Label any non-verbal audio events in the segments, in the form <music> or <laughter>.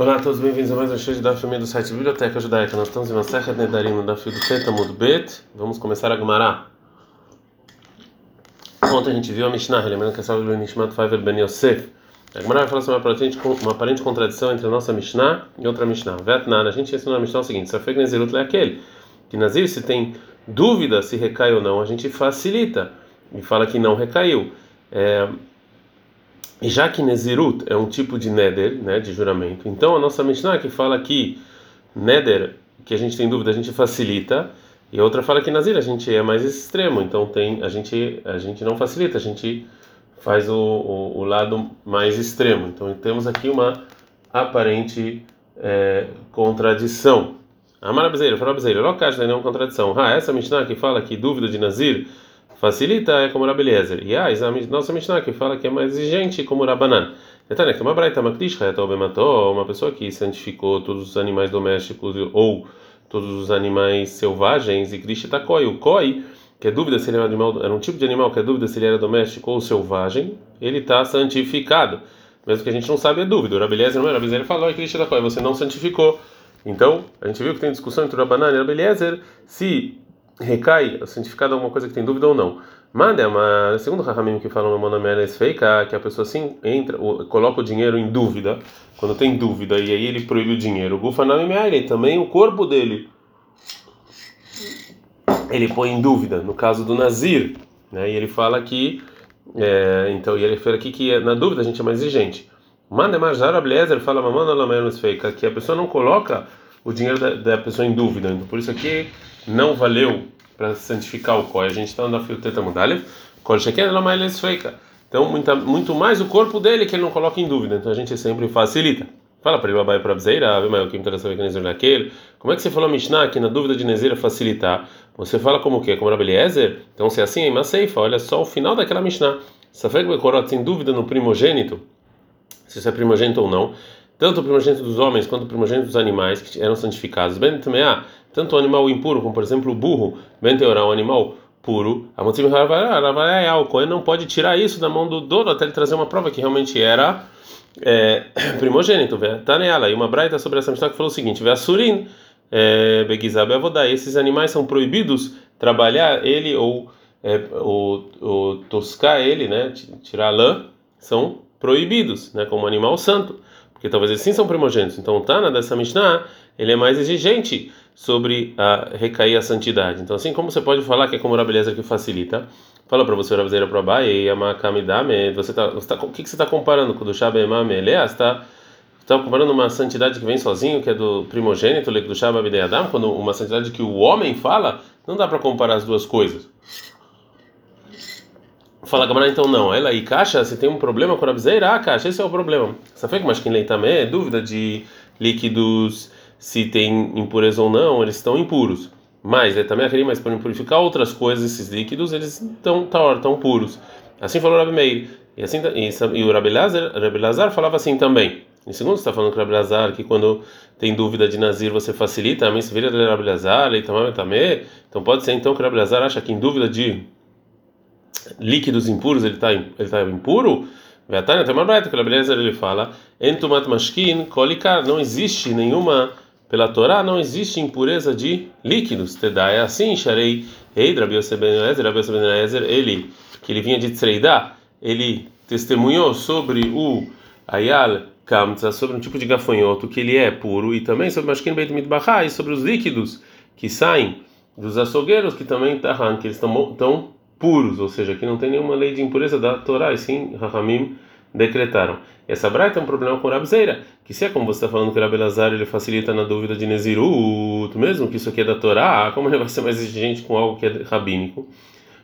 Olá a todos, bem-vindos a mais um show de Daf do site Biblioteca Judaica. Nós estamos em uma serra de Nedarim no Daf do Teta Bet. Vamos começar a Gumará. Ontem a gente viu a Mishnah, lembrando que é o Nishmat Faiver Ben Yosef. A Gumará vai falar sobre uma aparente, uma aparente contradição entre a nossa Mishnah e outra Mishnah. Vetnan, a gente ensinou na Mishnah o seguinte: Safek Nezirut é aquele que Nazir, se tem dúvida se recai ou não, a gente facilita e fala que não recaiu. É, e já que Nezirut é um tipo de Neder, né, de juramento, então a nossa Mishnah que fala que Neder, que a gente tem dúvida, a gente facilita, e a outra fala que Nazir a gente é mais extremo, então tem a gente a gente não facilita, a gente faz o, o, o lado mais extremo. Então temos aqui uma aparente é, contradição. Amar Bezeira, fala Bezeira, não caixa nenhuma contradição. Ah, essa Mishnah que fala que dúvida de Nazir facilita é como Rabeliezer. E a nossa Mishnah que fala que é mais exigente como Rabanan. Detalhe que uma braita makdish uma pessoa que santificou todos os animais domésticos ou todos os animais selvagens e Krish takoi, o koi, que é dúvida se ele era animal, era um tipo de animal que é dúvida se ele era doméstico ou selvagem, ele está santificado. Mesmo que a gente não sabe, é dúvida. O Rabeliezer não é, Rabeliezer falou, e Krish takoi, você não santificou. Então, a gente viu que tem discussão entre o Rabanan e o Rabeliezer se recai o significado de alguma coisa que tem dúvida ou não. Manda, mas segundo o Rahamim que falam no Monameles feika, que a pessoa assim entra, coloca o dinheiro em dúvida, quando tem dúvida, e aí ele proíbe o dinheiro. O Gufanami Meire, também o corpo dele, ele põe em dúvida, no caso do Nazir, né? E ele fala que, é, então, e ele fala aqui que na dúvida a gente é mais exigente. Manda, mas Blezer fala, mamãe, Monameles feika, que a pessoa não coloca o dinheiro da, da pessoa em dúvida. Então, por isso aqui não valeu para santificar o COI. A gente está na Fioteta Mudalev, Kol Sheken Ela feika. Então, muita, muito mais o corpo dele que ele não coloca em dúvida. Então, a gente sempre facilita. Fala para ele, babai para Bzeira, que interessa é que Nezer naquele. Como é que você falou Mishnah que na dúvida de Nezer facilitar? Você fala como o quê? Como Rabeliezer? Então, se é assim, é Maseifa, olha só o final daquela Mishnah. Safek Bekorot tem dúvida no primogênito, se isso é primogênito ou não tanto o primogênito dos homens quanto o primogênito dos animais que eram santificados. Ben Tameá, tanto o animal impuro, como por exemplo o burro, Ben Teorá, um animal puro, a o Cohen não pode tirar isso da mão do dono até ele trazer uma prova que realmente era é, <coughs> primogênito. Taneala, e uma braita sobre essa mistura que falou o seguinte: Veasurin, é, Begizab Avodá, esses animais são proibidos trabalhar ele ou é, toscar ele, né, tirar a lã, são proibidos, né, como animal santo porque talvez eles sim são primogênitos. Então o Tana dessa Mishnah, ele é mais exigente sobre a recair a santidade. Então assim como você pode falar que é como a beleza que facilita, fala para você Rabzeira para Bai e Amakamidame, você tá, você tá, o que, que você está comparando com o do Shabemame Eleas? Está está comparando uma santidade que vem sozinho, que é do primogênito, do Adam, quando uma santidade que o homem fala, não dá para comparar as duas coisas. Fala Gamara, então não. Ela e caixa, se tem um problema com a Abzeira, ah, caixa, esse é o problema. Safek, mas quem lê também é dúvida de líquidos, se tem impureza ou não, eles estão impuros. Mas é também aquele, mas para purificar outras coisas, esses líquidos, eles estão tão puros. Assim falou Rabi Meir. E, assim, e, e o Rabi Lazar, Rabi Lazar falava assim também. Em segundo, está falando com o Rabi Lazar que quando tem dúvida de Nazir você facilita, mim se vira Rabi Lazar, e também, então pode ser então que o Rabi Lazar acha que em dúvida de líquidos impuros ele está ele tá impuro, Veatania tem uma breta que a beleza ele fala, entumat mashkin kolikar, não existe nenhuma pela Torá não existe impureza de líquidos. Tedá é assim, Sharei Ei, Rabi Yosef ben Ezer, Rabi Yosef ben Ezer, ele que ele vinha de Tseidá, ele testemunhou sobre o Ayal Kamtza, sobre um tipo de gafanhoto que ele é puro e também sobre Mashkin Beit Mitbachá e sobre os líquidos que saem dos açougueiros que também tá que eles estão puros, ou seja, que não tem nenhuma lei de impureza da Torá, e sim Rahamim decretaram. Essa braita é um problema com Rabzeira, que se é como você está falando que o Rabelazar ele facilita na dúvida de Nezirut, mesmo que isso aqui é da Torá, como ele vai ser mais exigente com algo que é rabínico?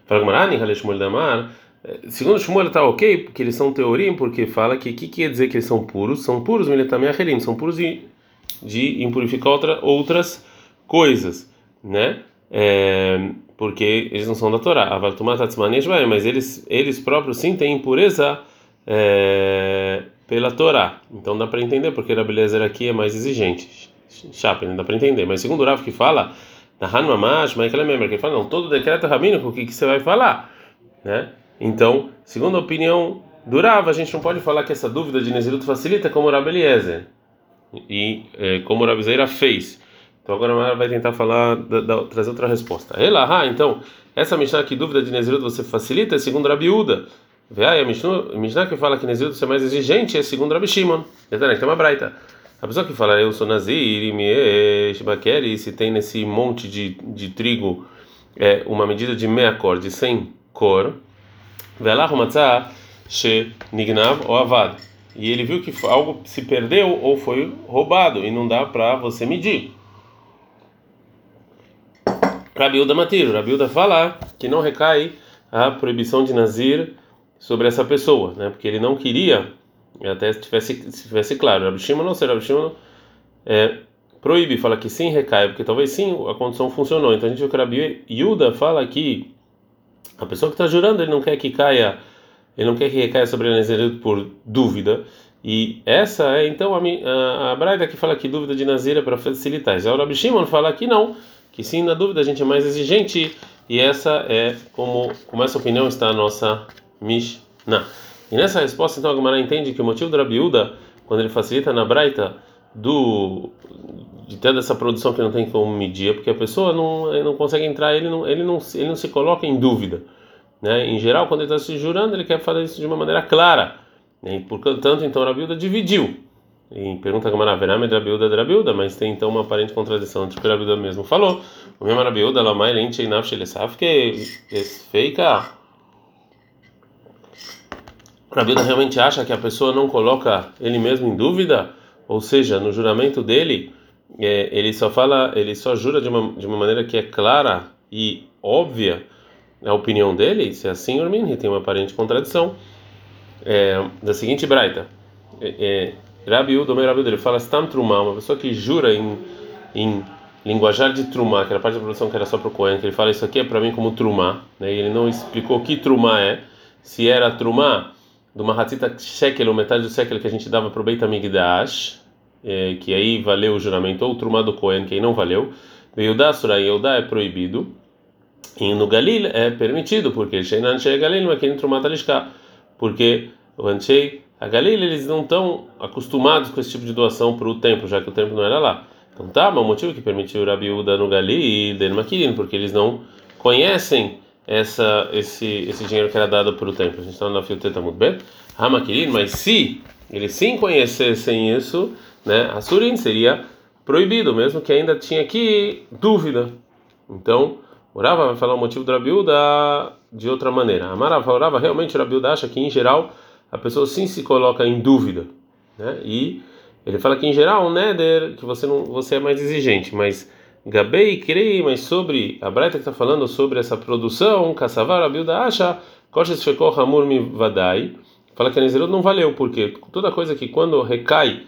Fala Gmarani, Haleshmuel Damar. Eh, segundo Shmuel está ok, porque eles são teoria, porque fala que o que quer dizer que eles são puros? São puros, também acherim, são puros de, de impurificar outra, outras coisas, né? É, porque eles não são da Torá. Mas eles, eles próprios sim têm impureza é, pela Torá. Então dá para entender porque a beleza aqui é mais exigente. Chapen, dá para entender. Mas segundo o Rav que fala, na Hanmamash, mas que lembra que fala, não, todo decreto rabínico, o que, que você vai falar? Né? Então, segundo a opinião do Rav, a gente não pode falar que essa dúvida de Nezirut facilita como o Rav Eliezer. e é, como o Rabizeira fez. Então agora a vai tentar falar, da, da, trazer outra resposta. Ela, ah, então, essa Mishnah que dúvida de Nezirut você facilita é segundo Rabiúda. Vê aí a Mishnah que fala que Nezirut você é mais exigente é segundo Rabi Shimon. Tem uma braita. A pessoa que fala eu sou Nazir, e se tem nesse monte de, de trigo é, uma medida de meia cor, de 100 cor, Velah Matzah She Nignav ou Avad. E ele viu que algo se perdeu ou foi roubado e não dá para você medir. Rabiuda Matir, Rabiuda fala que não recai a proibição de Nazir sobre essa pessoa, né? Porque ele não queria, até se tivesse, se tivesse claro, Rabi não sei, Rabi Shimon é, proíbe, fala que sim recai, porque talvez sim a condição funcionou. Então a gente viu que Rabi fala que a pessoa que está jurando, ele não quer que caia, ele não quer que recaia sobre Nazir por dúvida. E essa é então a, a, a Braida que fala que dúvida de Nazir é para facilitar. Já o Rabi Shimon fala que não que sim, na dúvida a gente é mais exigente e essa é como, como essa opinião está a nossa Mishnah. E nessa resposta, então, a Gemara entende que o motivo do Rabiúda, quando ele facilita na Braita do de ter essa produção que não tem como medir, é porque a pessoa não, não consegue entrar, ele não, ele, não, ele não se coloca em dúvida. Né? Em geral, quando ele está se jurando, ele quer fazer isso de uma maneira clara. Né? E, portanto, então, a Rabiúda dividiu e pergunta a Verá Medrabiuda Drabiuda, mas tem então uma aparente contradição entre o que Rabiuda mesmo falou. O mesmo Rabiuda, Lamai Lente e Nafshelesaf, que feika. Rabiuda realmente acha que a pessoa não coloca ele mesmo em dúvida, ou seja, no juramento dele, é, ele só fala, ele só jura de uma, de uma maneira que é clara e óbvia a opinião dele, se é assim, Urmin, tem uma aparente contradição. É, da seguinte braita. É, é Rabi Udo, Rabi Udo, ele fala Stam Trumá, uma pessoa que jura em, em linguajar de Trumá, que era parte da produção que era só para o Cohen, que ele fala isso aqui é para mim como Trumá, né? e ele não explicou o que Trumá é, se era Trumá de uma ratita shekel, ou metade do shekel que a gente dava para o Beit HaMikdash, é, que aí valeu o juramento, ou Trumá do Cohen, que aí não valeu, Yudá Surah Yudá é proibido, e no Galil é permitido, porque Sheinan Shei Galil, mas aqui em Trumá Talishká, porque o Anchei a Galilha eles não estão acostumados com esse tipo de doação para o templo, já que o templo não era lá. Então tá, mas o motivo que permitiu o Rabi Uda no Gali e Denmakirin, porque eles não conhecem essa, esse, esse dinheiro que era dado para o templo. A gente está na Fioteta Mudbet, Hamakirin, mas se eles sim conhecessem isso, né, Surin seria proibido, mesmo que ainda tinha aqui dúvida. Então, o Rava vai falar o motivo do Rabi Uda de outra maneira. A Mara falava realmente o Rabi Uda acha que em geral a pessoa sim se coloca em dúvida, né? E ele fala que em geral, né, que você não, você é mais exigente, mas Gabei crei, mas sobre a Braita que está falando sobre essa produção, Kassavar, a Bilda acha, Koshes Shekor Hamur Vadai, fala que a Nezerut não valeu, porque toda coisa que quando recai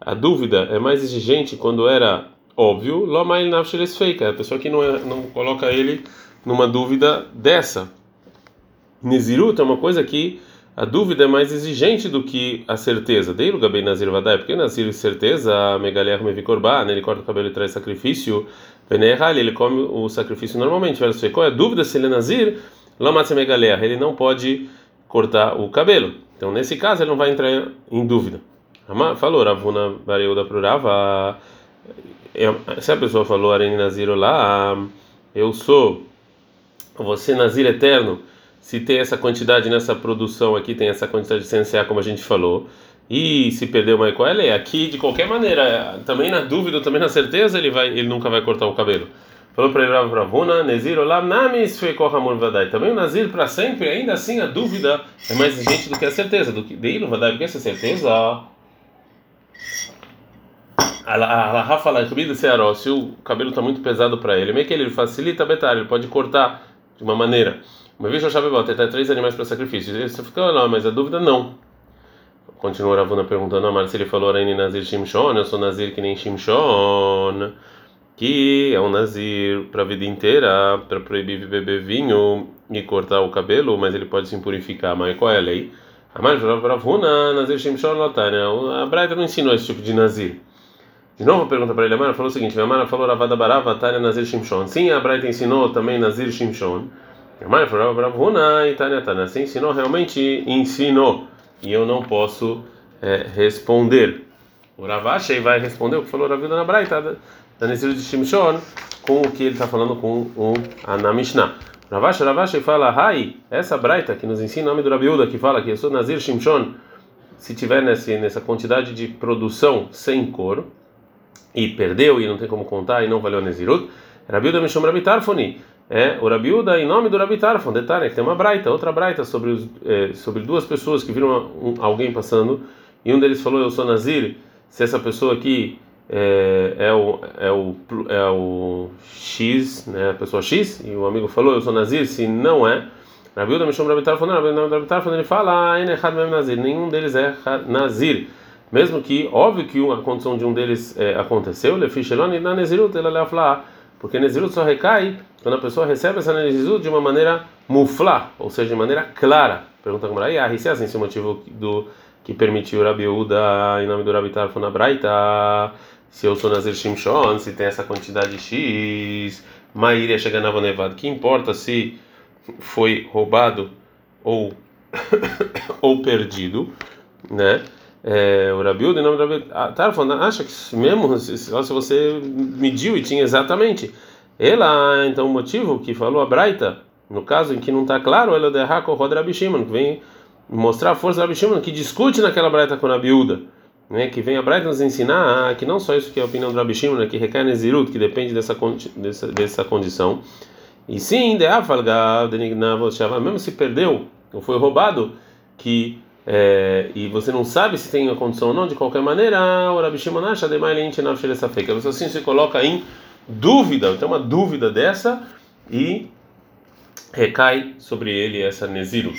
a dúvida é mais exigente quando era óbvio, Lomail Nafsheles Feika, a pessoa que não, é, não coloca ele numa dúvida dessa. Nezirut é uma coisa que a dúvida é mais exigente do que a certeza. Dei o Gabei Nazir Vadai, porque Nazir certeza, Megaler Mevikorba, ele corta o cabelo e traz sacrifício, Venerhal, ele come o sacrifício normalmente. Qual é a dúvida se ele é Nazir? Lamatse Megaler, ele não pode cortar o cabelo. Então, nesse caso, ele não vai entrar em dúvida. Falou Ravuna Vareuda Prurava. Se a pessoa falou Areni Nazir lá, eu sou você Nazir eterno se tem essa quantidade nessa produção aqui, tem essa quantidade de CNCA, como a gente falou, e se perdeu uma é aqui de qualquer maneira, também na dúvida, também na certeza, ele vai, ele nunca vai cortar o cabelo. Falou para ele, Ravuna, Nezir, olá, namis feikohamur vadai. Também o Nazir para sempre, ainda assim a dúvida é mais exigente do que a certeza, do que deilo vadai, porque essa certeza. A Rafa fala, se o cabelo está muito pesado para ele, meio que ele facilita a betar, ele pode cortar de uma maneira. Uma vez bom ter três animais para sacrifício. Você fica lá, mas a dúvida não. Continua Ravuna perguntando a Mar se ele falou Araini Nazir Shimshon, eu sou Nazir que nem Shimshon, que é um Nazir para a vida inteira, para proibir beber vinho e cortar o cabelo, mas ele pode se impurificar. Mas qual é a lei? A Mar Ravuna, Nazir Shimshon, Lotânia. A Braita não ensinou esse tipo de Nazir. De novo pergunta para ele, a falou o seguinte: a Mara falou Ravada Barava, Tânia Nazir Shimshon. Sim, a Braita ensinou também Nazir Shimshon. Mãe falou Ravuna e Tânia Tânia. Assim ensinou, realmente ensinou. E eu não posso é, responder. O Ravashi vai responder o que falou Ravilda na Braita da Nezirut de Shimshon com o que ele está falando com o na Mishnah. Ravashi, Ravashi fala, Hai, essa Braita que nos ensina o nome do Rabiuda, que fala que eu sou Nazir Shimshon, se tiver nesse, nessa quantidade de produção sem cor, e perdeu e não tem como contar e não valeu a Nezirut, Rabiuda me chama Rabitarfoni. É, o Rabiuda em nome do Rabitarfon, detalhe, tem uma Braita, outra Braita sobre, os, é, sobre duas pessoas que viram um, alguém passando, e um deles falou, eu sou Nazir, se essa pessoa aqui é, é, o, é, o, é o X, né, a pessoa X, e o amigo falou, eu sou Nazir, se não é, Rabiuda me chama Rabitarfon, não, Rabitarfon ele fala, ah, Nazir, nenhum deles é Nazir. Mesmo que, óbvio que a condição de um deles é, aconteceu, Lefishelon e na Nezirut, ela leva lá, porque Nezirut só recai quando a pessoa recebe essa Nezirut de uma maneira mufla, ou seja, de maneira clara. Pergunta como aí, ah, se é assim, é o motivo do que permitiu Rabi Uda em nome do Rabi Tarfon Braita, se eu sou Nazir Shimshon, se tem essa quantidade X, Maíria chega na Nevado, que importa se foi roubado ou <coughs> ou perdido, né? É, o Rabiuda, em nome do Rabi Tarfon, acha que mesmo? Se, você mediu e tinha exatamente, ela, então, o motivo que falou a Braita, no caso em que não está claro, ela derra com o Rabi que vem mostrar a força do Rabi Shimon, que discute naquela Braita com a Rabiuda, né, que vem a Braita nos ensinar ah, que não só isso que é a opinião do Rabi Shimon, né, que recai no Zirut, que depende dessa, dessa, dessa condição, e sim, mesmo se perdeu ou foi roubado, que é, e você não sabe se tem a condição ou não, de qualquer maneira, o Rabi Shimon acha que a pessoa assim se coloca em dúvida, então uma dúvida dessa e recai sobre ele essa Neziru.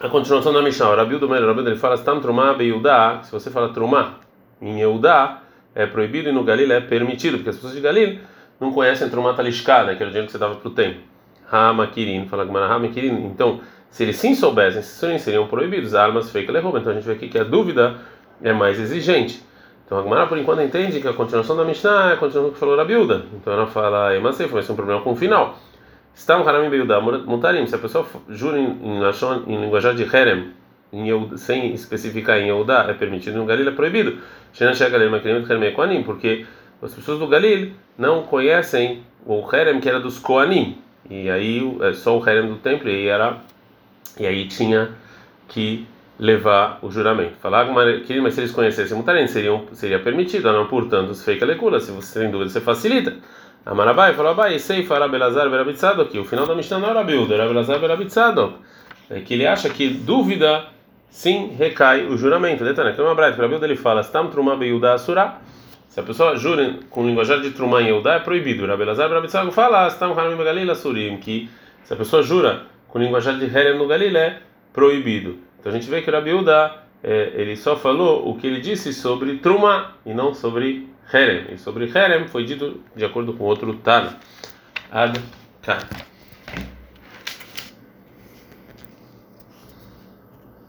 A continuação da Mishnah, o Rabi do Rabi ele fala, Trumá se você fala Trumá em Eudá, é proibido e no Galil é permitido, porque as pessoas de Galil não conhecem Trumá Talishká, né, que era o dinheiro que você dava para o templo. Hamakirin, fala Gamara Hamakirin. Então, se eles sim soubessem, seriam proibidos. Armas fake levou. Então a gente vê aqui que a dúvida é mais exigente. Então a Gamara por enquanto entende que a continuação da Mishnah é a continuação que falou a Bilda. Então ela fala, Emasei, foi um problema com o final. Está um Haram Beuda, Mutarim, se a pessoa jura em, em, em linguajar de Herem, em sem especificar em Yehuda, é permitido, no Galil é proibido. Porque as pessoas do Galil não conhecem o Herem que era dos Koanim. E aí é só o harem do templo e aí era e aí tinha que levar o juramento. Falar que mas se eles conhecessem Mutarem, seriam seria permitido, não portanto, se feita lecula, se você tem dúvida, você facilita. Amarabai falou, Abai, sei fará Belazar Berabitzadok, aqui o final da Mishnah não era Bilda, era Belazar Berabitzadok. É que ele acha que dúvida sim recai o juramento. Detalhe, que é uma breve, para Bilda ele fala, Stam Truma Beyuda Asura. Se a pessoa jura com linguajar de Trumã e Eudá, é proibido. Rabi Lazar Rabitzago fala, Astam que se a pessoa jura com linguajar de Herem no Galilé, é proibido. Então a gente vê que o Rabi Eudá, é, ele só falou o que ele disse sobre Trumã e não sobre Herem. E sobre Herem foi dito de acordo com outro Tana. Ad -kan.